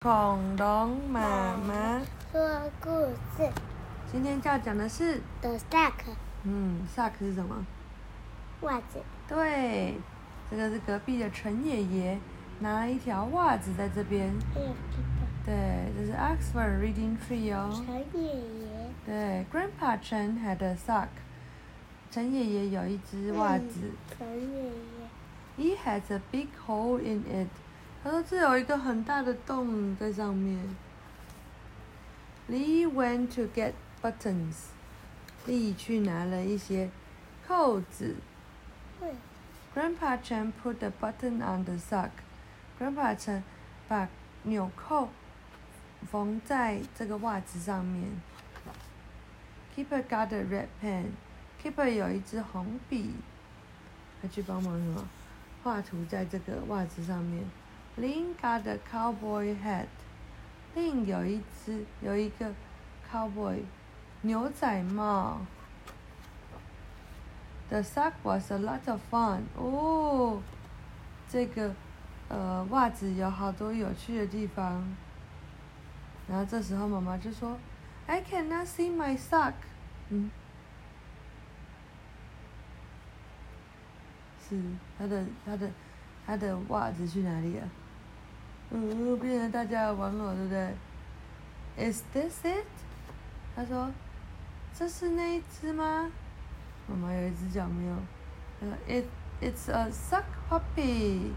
恐龙妈妈说故事今天要讲的是，The Sock 嗯，sock 是什么？袜子，对，这个是隔壁的陈爷爷拿了一条袜子在这边。对，这是 Oxford Reading Tree 哦。陈爷爷，对，Grandpa Chen had a sock。陈爷爷有一只袜子陈爷爷，，He has a big hole in it。他说这有一个很大的洞在上面。Lee went to get buttons。Lee 去拿了一些扣子。Grandpa Chen put the button on the sock. Grandpa Chen 把纽扣缝在这个袜子上面。Keeper got a red pen. Keeper 有一支红笔，他去帮忙什么？画图在这个袜子上面。Lin got a cowboy hat. Lin 有一只有一个 cowboy 牛仔帽。The sock was a lot of fun. 哦，这个呃袜子有好多有趣的地方。然后这时候妈妈就说：“I cannot see my sock。”嗯，是他的他的他的袜子去哪里了？嗯，变成大家的玩偶，对不对？Is this it？他说：“这是那一只吗？”妈妈有一只脚没有。他说：“It it's a sock puppy,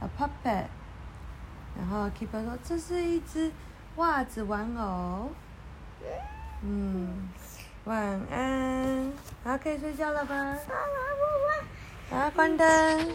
a puppet。”然后 Keeper 说：“这是一只袜子玩偶。”嗯，晚安，好，可以睡觉了吧？好，关灯。